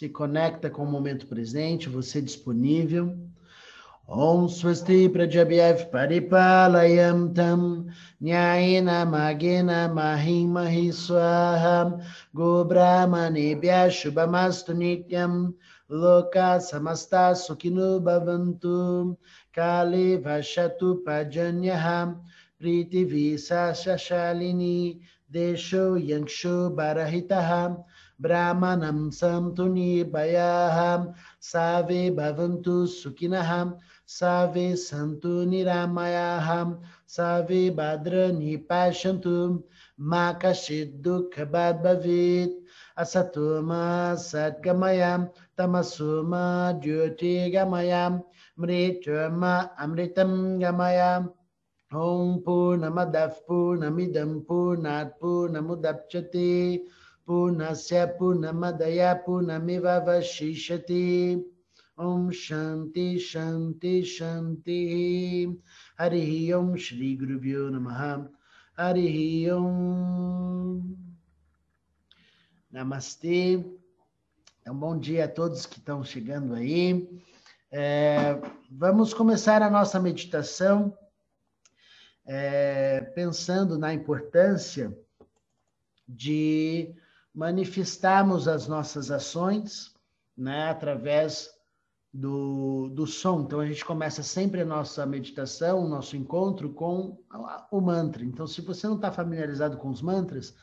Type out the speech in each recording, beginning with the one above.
se conecta com o momento presente, você disponível. Om Swasti Prajabhyav Paripalayam Tam Nyayena Magena Mahim Mahi Swaha Go Brahmanebhya Shubhamastu Nityam Loka Samasta Sukhinu Bhavantu Kali Vashatu Pajanyaha Priti Visa Shashalini Desho Yangshu Barahitaha ब्राह्मणं सन्तुनिभयाः सावे भवन्तु सुखिनः सावे सन्तु निरामयाः सावे भद्रनि पश्यन्तु मा कश्चित् दुःखभाग् भवेत्, असतो मा सद्गमयां, तमसो मा ज्योतिर्गमयां मृत्युर्मा अमृतं गमयाम् ॐ पूर्णमदः, पूर्णमिदं, पूर्णात् पूर्णमुदप्स्यते। Vashishati Om Shanti Shanti Shanti Hari Om Shri Guru Vyo Namaha Hari Om Namastê. Então, bom dia a todos que estão chegando aí. É, vamos começar a nossa meditação é, pensando na importância de manifestarmos as nossas ações né, através do, do som. Então, a gente começa sempre a nossa meditação, o nosso encontro com o mantra. Então, se você não está familiarizado com os mantras,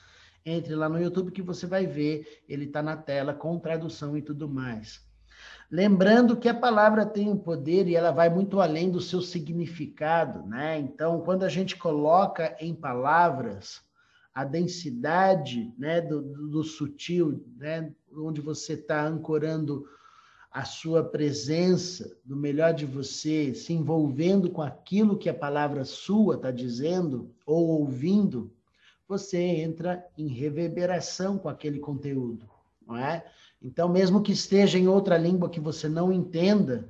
entre lá no YouTube que você vai ver, ele está na tela com tradução e tudo mais. Lembrando que a palavra tem um poder e ela vai muito além do seu significado, né? Então, quando a gente coloca em palavras a densidade né, do, do, sutil, né, onde você está ancorando a sua presença, do melhor de você, se envolvendo com aquilo que a palavra sua está dizendo ou ouvindo, você entra em reverberação com aquele conteúdo, não é? Então, mesmo que esteja em outra língua que você não entenda,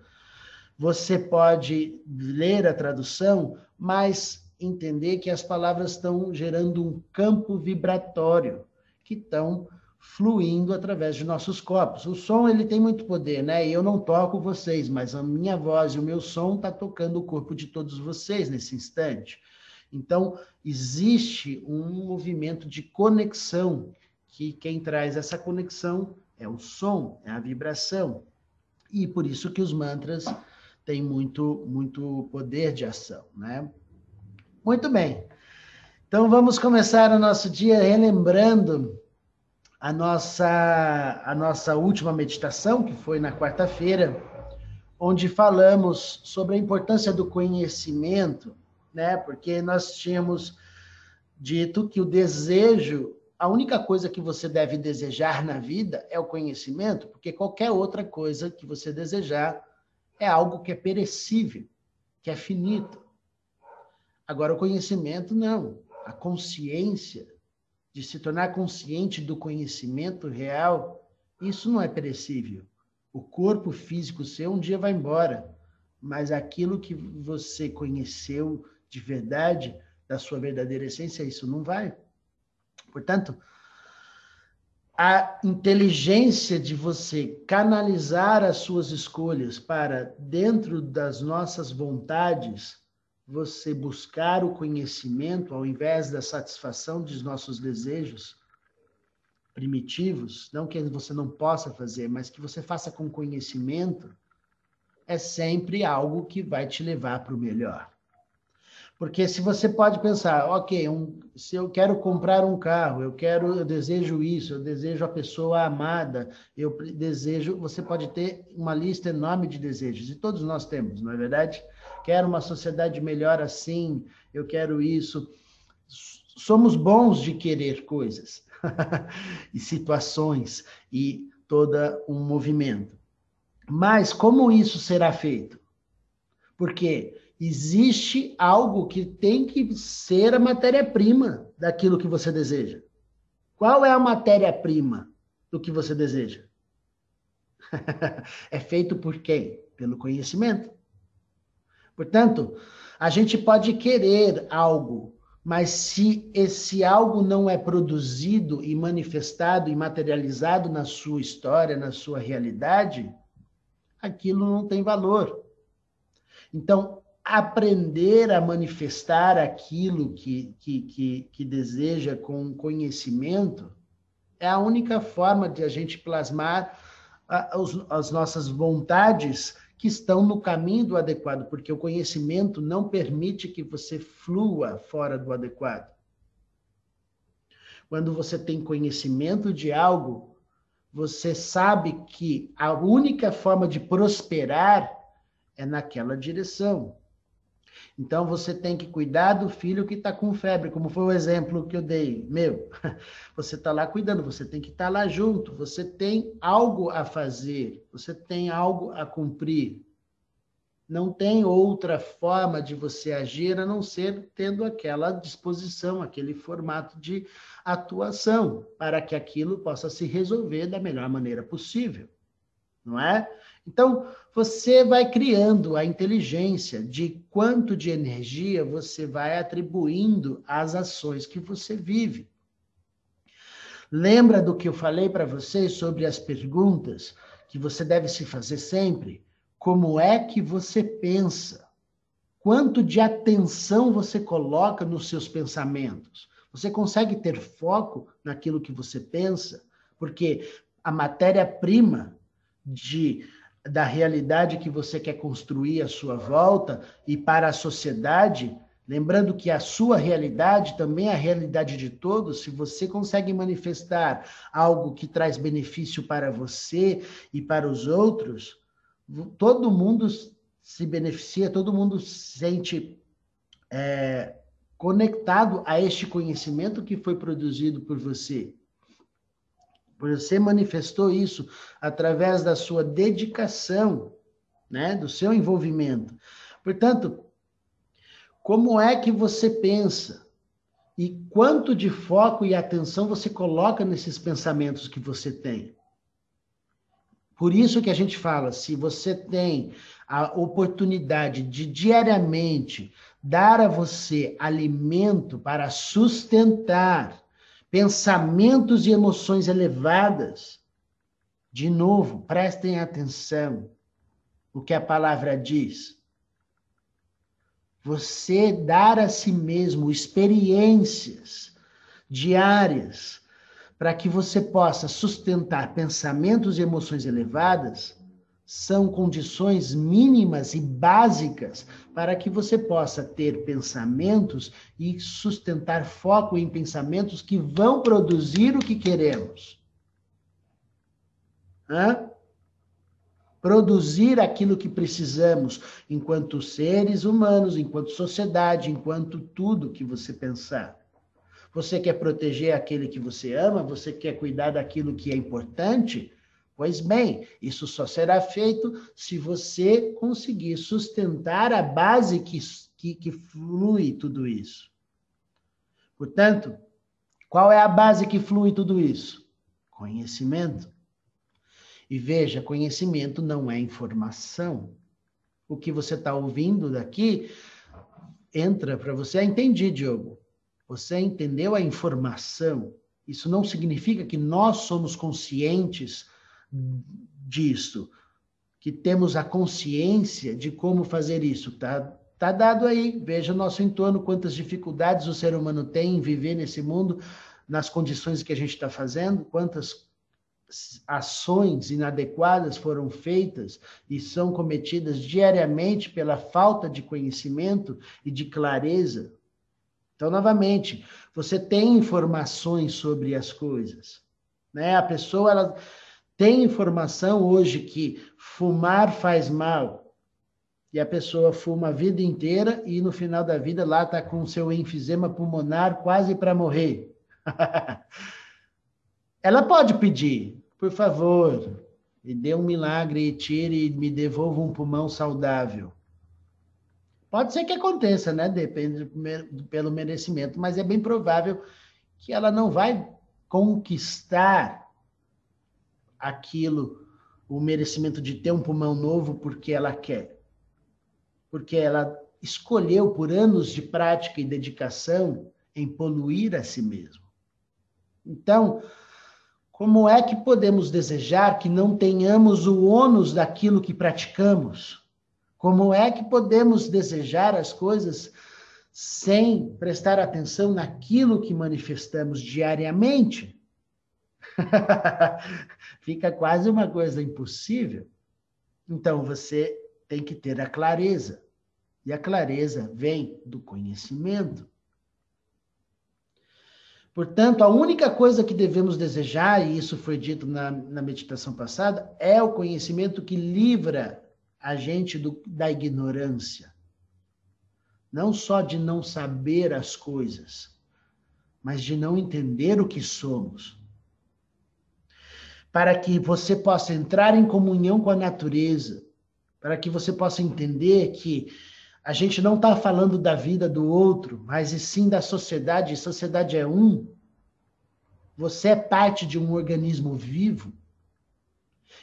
você pode ler a tradução, mas entender que as palavras estão gerando um campo vibratório que estão fluindo através de nossos corpos. O som ele tem muito poder, né? Eu não toco vocês, mas a minha voz e o meu som está tocando o corpo de todos vocês nesse instante. Então existe um movimento de conexão que quem traz essa conexão é o som, é a vibração. E por isso que os mantras têm muito muito poder de ação, né? Muito bem. Então vamos começar o nosso dia relembrando a nossa, a nossa última meditação, que foi na quarta-feira, onde falamos sobre a importância do conhecimento, né? Porque nós tínhamos dito que o desejo, a única coisa que você deve desejar na vida é o conhecimento, porque qualquer outra coisa que você desejar é algo que é perecível, que é finito. Agora, o conhecimento, não. A consciência de se tornar consciente do conhecimento real, isso não é perecível. O corpo físico seu um dia vai embora, mas aquilo que você conheceu de verdade, da sua verdadeira essência, isso não vai. Portanto, a inteligência de você canalizar as suas escolhas para dentro das nossas vontades você buscar o conhecimento ao invés da satisfação dos nossos desejos primitivos, não que você não possa fazer, mas que você faça com conhecimento, é sempre algo que vai te levar para o melhor. Porque se você pode pensar, ok, um, se eu quero comprar um carro, eu quero, eu desejo isso, eu desejo a pessoa amada, eu desejo, você pode ter uma lista enorme de desejos, e todos nós temos, não é verdade? Quero uma sociedade melhor assim, eu quero isso. Somos bons de querer coisas e situações e todo um movimento. Mas como isso será feito? Porque existe algo que tem que ser a matéria-prima daquilo que você deseja. Qual é a matéria-prima do que você deseja? é feito por quem? Pelo conhecimento. Portanto, a gente pode querer algo, Mas se esse algo não é produzido e manifestado e materializado na sua história, na sua realidade, aquilo não tem valor. Então, aprender a manifestar aquilo que, que, que, que deseja com conhecimento é a única forma de a gente plasmar as nossas vontades que estão no caminho do adequado, porque o conhecimento não permite que você flua fora do adequado. Quando você tem conhecimento de algo, você sabe que a única forma de prosperar é naquela direção. Então você tem que cuidar do filho que está com febre, como foi o exemplo que eu dei. Meu, você está lá cuidando, você tem que estar tá lá junto, você tem algo a fazer, você tem algo a cumprir. Não tem outra forma de você agir a não ser tendo aquela disposição, aquele formato de atuação, para que aquilo possa se resolver da melhor maneira possível. Não é? Então, você vai criando a inteligência de quanto de energia você vai atribuindo às ações que você vive. Lembra do que eu falei para vocês sobre as perguntas que você deve se fazer sempre? Como é que você pensa? Quanto de atenção você coloca nos seus pensamentos? Você consegue ter foco naquilo que você pensa? Porque a matéria-prima de da realidade que você quer construir à sua volta e para a sociedade, lembrando que a sua realidade também é a realidade de todos, se você consegue manifestar algo que traz benefício para você e para os outros, todo mundo se beneficia, todo mundo se sente é, conectado a este conhecimento que foi produzido por você. Você manifestou isso através da sua dedicação, né, do seu envolvimento. Portanto, como é que você pensa? E quanto de foco e atenção você coloca nesses pensamentos que você tem? Por isso que a gente fala, se você tem a oportunidade de diariamente dar a você alimento para sustentar pensamentos e emoções elevadas. De novo, prestem atenção o que a palavra diz. Você dar a si mesmo experiências diárias para que você possa sustentar pensamentos e emoções elevadas são condições mínimas e básicas para que você possa ter pensamentos e sustentar foco em pensamentos que vão produzir o que queremos. Hã? Produzir aquilo que precisamos enquanto seres humanos, enquanto sociedade, enquanto tudo que você pensar. Você quer proteger aquele que você ama? Você quer cuidar daquilo que é importante? Pois bem, isso só será feito se você conseguir sustentar a base que, que, que flui tudo isso. Portanto, qual é a base que flui tudo isso? Conhecimento. E veja, conhecimento não é informação. O que você está ouvindo daqui entra para você. Ah, entendi, Diogo. Você entendeu a informação. Isso não significa que nós somos conscientes disso, que temos a consciência de como fazer isso, tá? Tá dado aí, veja o nosso entorno, quantas dificuldades o ser humano tem em viver nesse mundo, nas condições que a gente está fazendo, quantas ações inadequadas foram feitas e são cometidas diariamente pela falta de conhecimento e de clareza. Então, novamente, você tem informações sobre as coisas, né? A pessoa ela tem informação hoje que fumar faz mal e a pessoa fuma a vida inteira e no final da vida lá está com seu enfisema pulmonar quase para morrer. Ela pode pedir, por favor, me dê um milagre e tire e me devolva um pulmão saudável. Pode ser que aconteça, né? Depende pelo merecimento, mas é bem provável que ela não vai conquistar aquilo, o merecimento de ter um pulmão novo porque ela quer. Porque ela escolheu por anos de prática e dedicação em poluir a si mesmo. Então, como é que podemos desejar que não tenhamos o ônus daquilo que praticamos? Como é que podemos desejar as coisas sem prestar atenção naquilo que manifestamos diariamente? Fica quase uma coisa impossível. Então você tem que ter a clareza. E a clareza vem do conhecimento. Portanto, a única coisa que devemos desejar, e isso foi dito na, na meditação passada, é o conhecimento que livra a gente do, da ignorância. Não só de não saber as coisas, mas de não entender o que somos. Para que você possa entrar em comunhão com a natureza, para que você possa entender que a gente não está falando da vida do outro, mas e sim da sociedade. E sociedade é um. Você é parte de um organismo vivo.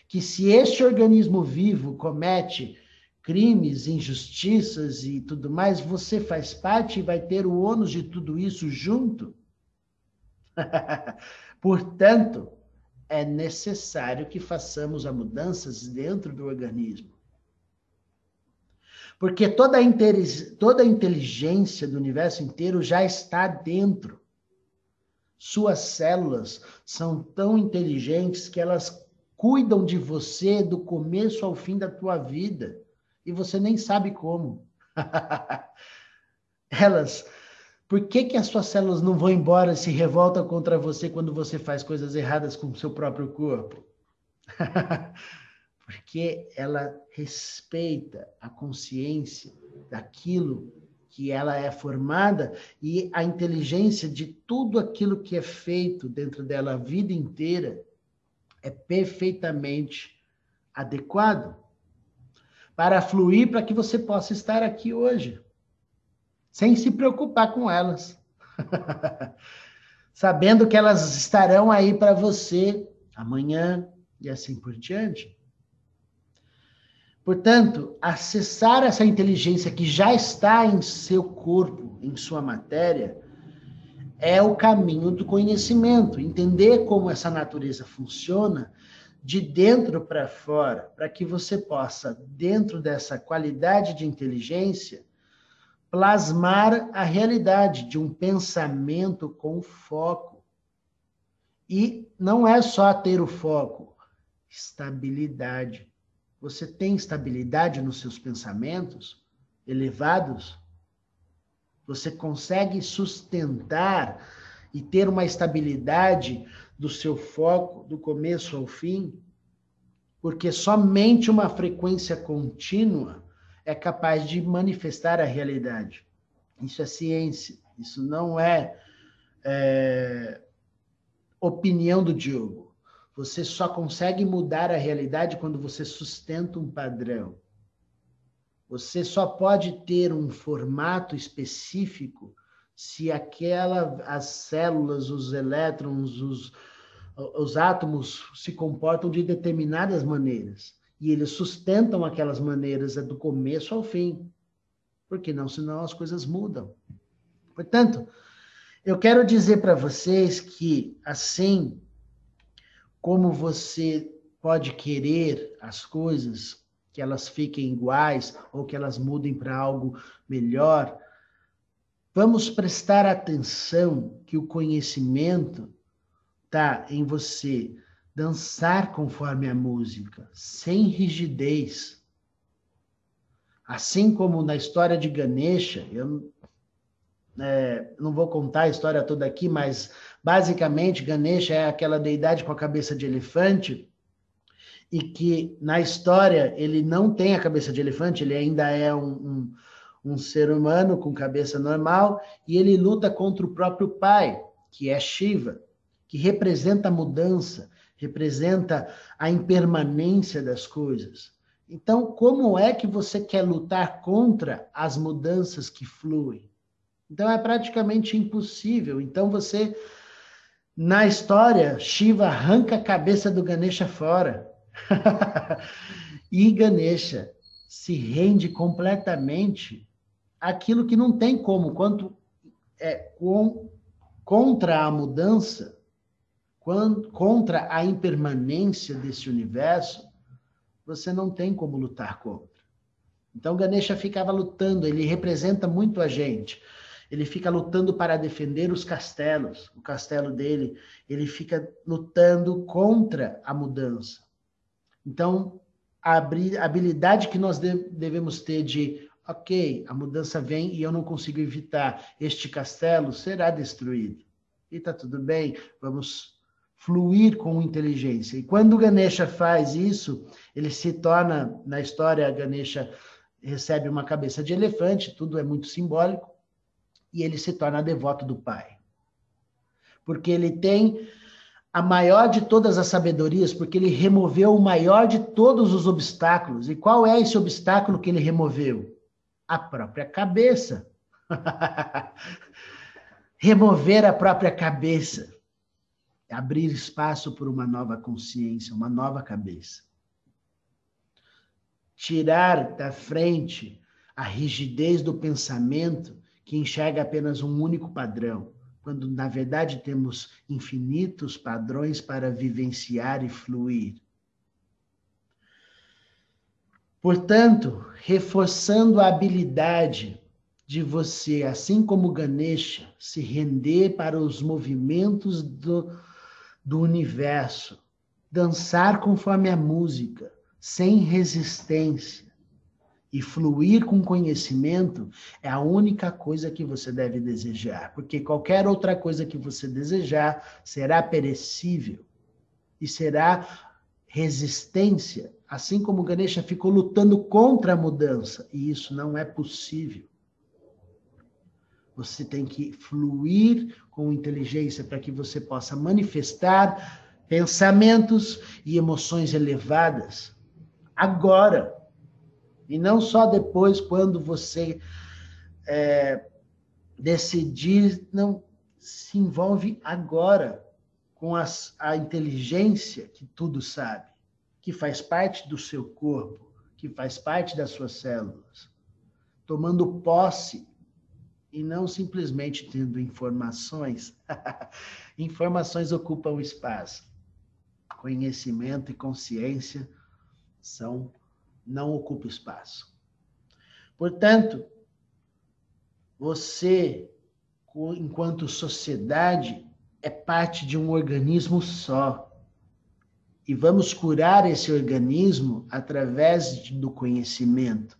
Que se este organismo vivo comete crimes, injustiças e tudo mais, você faz parte e vai ter o ônus de tudo isso junto. Portanto, é necessário que façamos as mudanças dentro do organismo. Porque toda a, toda a inteligência do universo inteiro já está dentro. Suas células são tão inteligentes que elas cuidam de você do começo ao fim da tua vida. E você nem sabe como. elas. Por que, que as suas células não vão embora se revoltam contra você quando você faz coisas erradas com o seu próprio corpo? porque ela respeita a consciência daquilo que ela é formada e a inteligência de tudo aquilo que é feito dentro dela a vida inteira é perfeitamente adequado para fluir para que você possa estar aqui hoje, sem se preocupar com elas. Sabendo que elas estarão aí para você amanhã e assim por diante. Portanto, acessar essa inteligência que já está em seu corpo, em sua matéria, é o caminho do conhecimento. Entender como essa natureza funciona de dentro para fora, para que você possa, dentro dessa qualidade de inteligência, plasmar a realidade de um pensamento com foco. E não é só ter o foco, estabilidade você tem estabilidade nos seus pensamentos elevados? Você consegue sustentar e ter uma estabilidade do seu foco do começo ao fim? Porque somente uma frequência contínua é capaz de manifestar a realidade. Isso é ciência, isso não é, é opinião do Diogo. Você só consegue mudar a realidade quando você sustenta um padrão. Você só pode ter um formato específico se aquela as células, os elétrons, os, os átomos se comportam de determinadas maneiras e eles sustentam aquelas maneiras do começo ao fim. Porque não, senão as coisas mudam. Portanto, eu quero dizer para vocês que assim como você pode querer as coisas que elas fiquem iguais ou que elas mudem para algo melhor. Vamos prestar atenção que o conhecimento está em você dançar conforme a música, sem rigidez. Assim como na história de Ganesha, eu é, não vou contar a história toda aqui, mas basicamente Ganesha é aquela deidade com a cabeça de elefante e que na história ele não tem a cabeça de elefante, ele ainda é um, um, um ser humano com cabeça normal e ele luta contra o próprio pai, que é Shiva, que representa a mudança, representa a impermanência das coisas. Então, como é que você quer lutar contra as mudanças que fluem? Então é praticamente impossível. Então você, na história, Shiva arranca a cabeça do Ganesha fora. e Ganesha se rende completamente aquilo que não tem como. Quanto é com, contra a mudança, contra a impermanência desse universo, você não tem como lutar contra. Então Ganesha ficava lutando, ele representa muito a gente. Ele fica lutando para defender os castelos, o castelo dele, ele fica lutando contra a mudança. Então, a habilidade que nós devemos ter de, ok, a mudança vem e eu não consigo evitar, este castelo será destruído. E tá tudo bem, vamos fluir com inteligência. E quando Ganesha faz isso, ele se torna, na história, Ganesha recebe uma cabeça de elefante, tudo é muito simbólico, e ele se torna devoto do Pai. Porque ele tem a maior de todas as sabedorias, porque ele removeu o maior de todos os obstáculos. E qual é esse obstáculo que ele removeu? A própria cabeça. Remover a própria cabeça. Abrir espaço por uma nova consciência, uma nova cabeça tirar da frente a rigidez do pensamento que enxerga apenas um único padrão, quando na verdade temos infinitos padrões para vivenciar e fluir. Portanto, reforçando a habilidade de você, assim como Ganesha, se render para os movimentos do, do universo, dançar conforme a música, sem resistência e fluir com conhecimento é a única coisa que você deve desejar, porque qualquer outra coisa que você desejar será perecível e será resistência, assim como Ganesha ficou lutando contra a mudança, e isso não é possível. Você tem que fluir com inteligência para que você possa manifestar pensamentos e emoções elevadas agora. E não só depois, quando você é, decidir, não se envolve agora com as, a inteligência que tudo sabe, que faz parte do seu corpo, que faz parte das suas células, tomando posse e não simplesmente tendo informações. informações ocupam espaço. Conhecimento e consciência são não ocupa espaço. Portanto, você, enquanto sociedade, é parte de um organismo só. E vamos curar esse organismo através do conhecimento,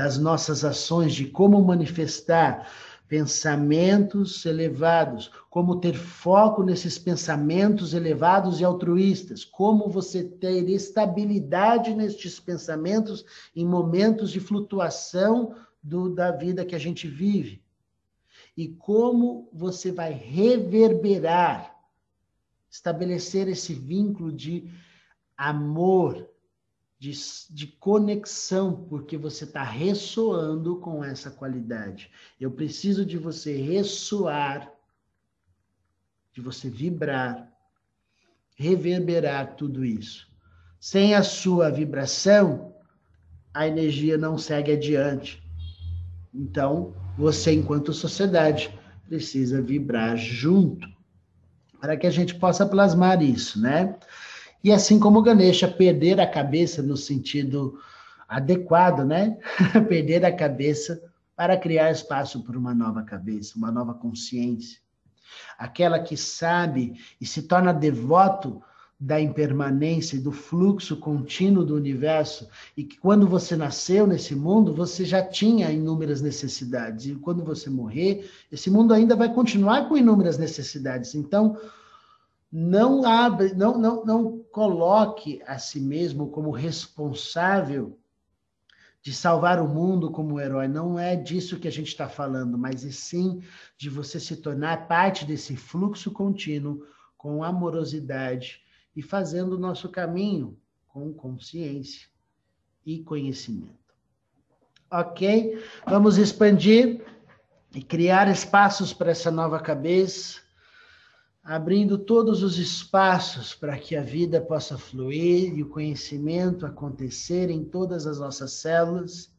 das nossas ações, de como manifestar pensamentos elevados, como ter foco nesses pensamentos elevados e altruístas, como você ter estabilidade nestes pensamentos em momentos de flutuação do, da vida que a gente vive. E como você vai reverberar, estabelecer esse vínculo de amor, de, de conexão, porque você está ressoando com essa qualidade. Eu preciso de você ressoar, de você vibrar, reverberar tudo isso. Sem a sua vibração, a energia não segue adiante. Então, você, enquanto sociedade, precisa vibrar junto para que a gente possa plasmar isso, né? E assim como Ganesha, perder a cabeça no sentido adequado, né? perder a cabeça para criar espaço para uma nova cabeça, uma nova consciência. Aquela que sabe e se torna devoto da impermanência e do fluxo contínuo do universo, e que quando você nasceu nesse mundo, você já tinha inúmeras necessidades, e quando você morrer, esse mundo ainda vai continuar com inúmeras necessidades. Então, não abre, não, não, não coloque a si mesmo como responsável de salvar o mundo como herói. Não é disso que a gente está falando, mas e sim de você se tornar parte desse fluxo contínuo com amorosidade e fazendo o nosso caminho com consciência e conhecimento. Ok? Vamos expandir e criar espaços para essa nova cabeça abrindo todos os espaços para que a vida possa fluir e o conhecimento acontecer em todas as nossas células,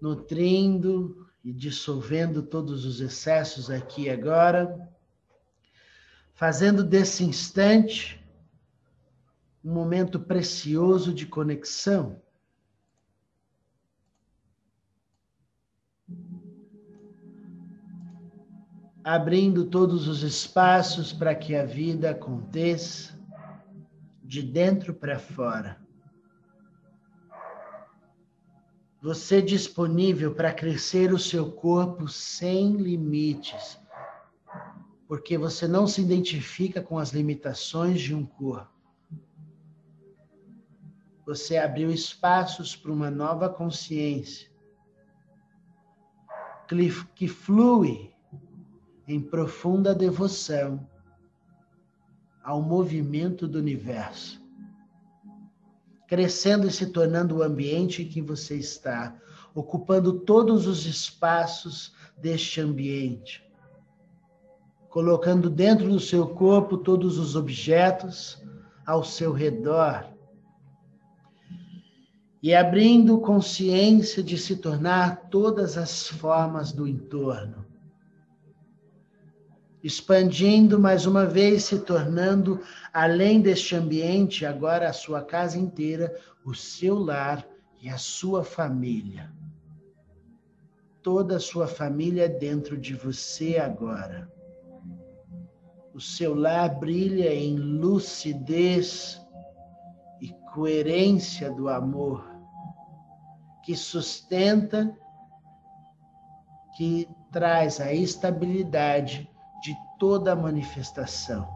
nutrindo e dissolvendo todos os excessos aqui e agora, fazendo desse instante um momento precioso de conexão. Abrindo todos os espaços para que a vida aconteça de dentro para fora. Você disponível para crescer o seu corpo sem limites, porque você não se identifica com as limitações de um corpo. Você abriu espaços para uma nova consciência que flui em profunda devoção ao movimento do universo crescendo e se tornando o ambiente em que você está, ocupando todos os espaços deste ambiente, colocando dentro do seu corpo todos os objetos ao seu redor e abrindo consciência de se tornar todas as formas do entorno. Expandindo mais uma vez, se tornando além deste ambiente, agora a sua casa inteira, o seu lar e a sua família. Toda a sua família dentro de você agora. O seu lar brilha em lucidez e coerência do amor, que sustenta, que traz a estabilidade de toda a manifestação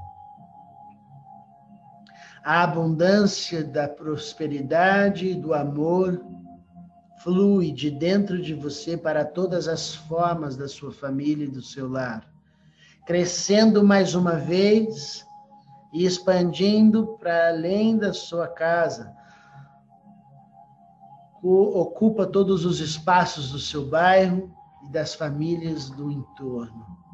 a abundância da prosperidade e do amor flui de dentro de você para todas as formas da sua família e do seu lar, crescendo mais uma vez e expandindo para além da sua casa. Ocupa todos os espaços do seu bairro e das famílias do entorno.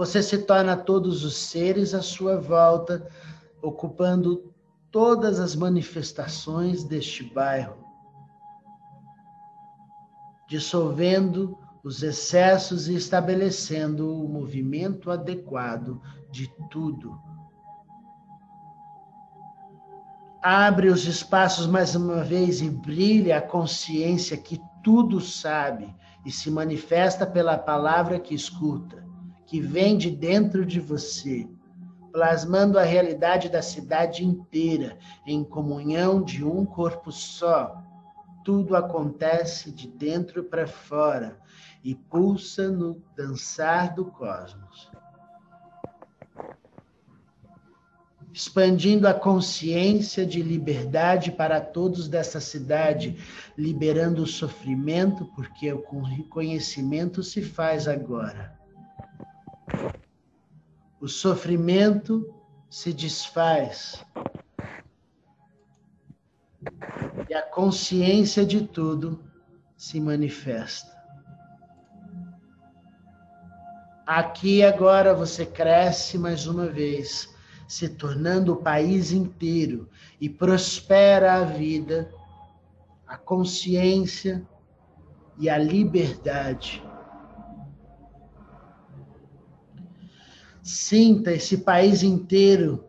Você se torna todos os seres à sua volta ocupando todas as manifestações deste bairro, dissolvendo os excessos e estabelecendo o movimento adequado de tudo. Abre os espaços mais uma vez e brilha a consciência que tudo sabe e se manifesta pela palavra que escuta, que vem de dentro de você plasmando a realidade da cidade inteira em comunhão de um corpo só. Tudo acontece de dentro para fora e pulsa no dançar do cosmos. Expandindo a consciência de liberdade para todos dessa cidade, liberando o sofrimento, porque o conhecimento se faz agora o sofrimento se desfaz e a consciência de tudo se manifesta. Aqui agora você cresce mais uma vez, se tornando o país inteiro e prospera a vida, a consciência e a liberdade Sinta esse país inteiro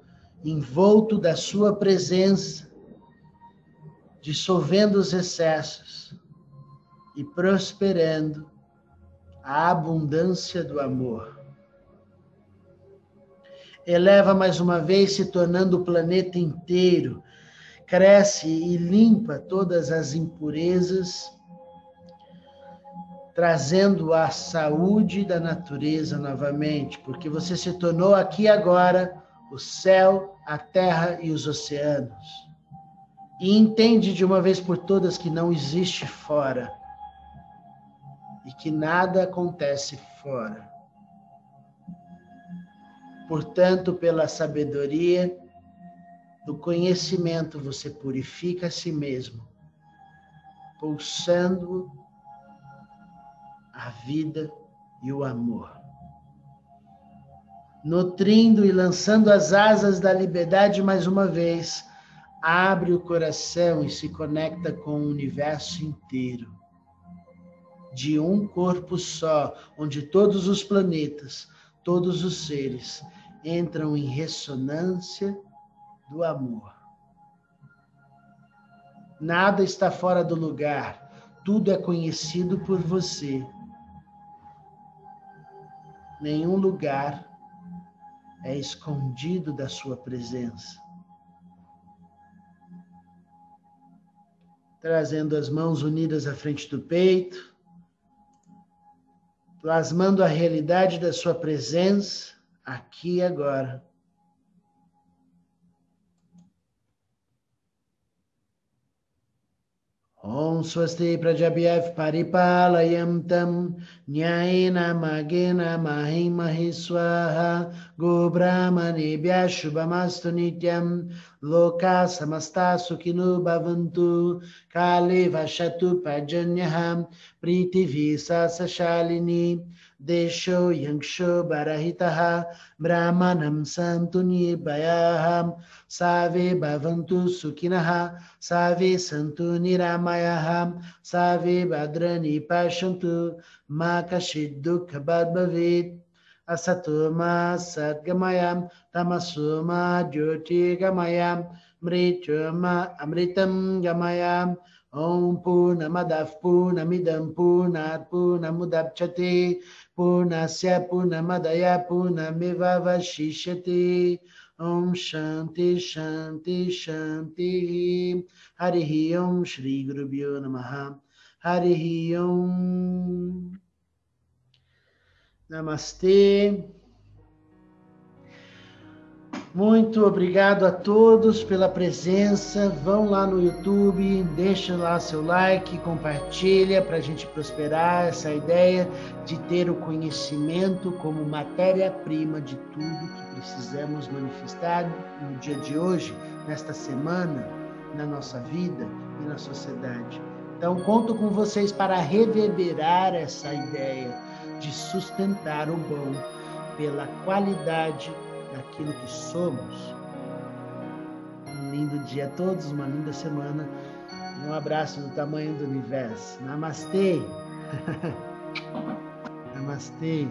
envolto da sua presença, dissolvendo os excessos e prosperando a abundância do amor. Eleva mais uma vez, se tornando o planeta inteiro, cresce e limpa todas as impurezas trazendo a saúde da natureza novamente, porque você se tornou aqui agora o céu, a terra e os oceanos. E entende de uma vez por todas que não existe fora e que nada acontece fora. Portanto, pela sabedoria do conhecimento, você purifica a si mesmo, pulsando a vida e o amor. Nutrindo e lançando as asas da liberdade mais uma vez, abre o coração e se conecta com o universo inteiro. de um corpo só, onde todos os planetas, todos os seres entram em ressonância do amor. Nada está fora do lugar, tudo é conhecido por você. Nenhum lugar é escondido da sua presença. Trazendo as mãos unidas à frente do peito, plasmando a realidade da sua presença aqui e agora. ॐ स्वस्ति प्रजभ्यः परिपालयं तं न्यायेन मागेन माहि महि स्वाहा। गोब्राह्मणेभ्यः शुभमास्तु नित्यं लोका समस्ता सुखिनो भवन्तु। काले वसतु पर्जन्यः, प्रीतिभिः सशालिनी देशो यंशो बरहितः, ब्राह्मणं सन्तु निर्भयाः। सावे भवन्तु सुखिनः, सावे सन्तु निरामयाः। सावे भद्राणि पश्यन्तु मा कश्चित् दुःखभाग् भवेत्। तमसो मा ज्योतिर्गमयां मृत्यो मा अमृतं गमयाम् ॐ पूर्णमदः पूर्णमिदं पूर्णात् पूर्णमुदप्स्यते पूर्णस्य पूर्णमदय पूर्णमिवशिष्यते ॐ शान्ति शान्ति शान्तिः हरिः ॐ श्रीगुरुभ्यो नमः हरिः ॐ Namastê. Muito obrigado a todos pela presença. Vão lá no YouTube, deixa lá seu like, compartilha para a gente prosperar essa ideia de ter o conhecimento como matéria-prima de tudo que precisamos manifestar no dia de hoje, nesta semana, na nossa vida e na sociedade. Então, conto com vocês para reverberar essa ideia de sustentar o bom pela qualidade daquilo que somos. Um lindo dia a todos, uma linda semana e um abraço do tamanho do universo. Namastê! Namastê!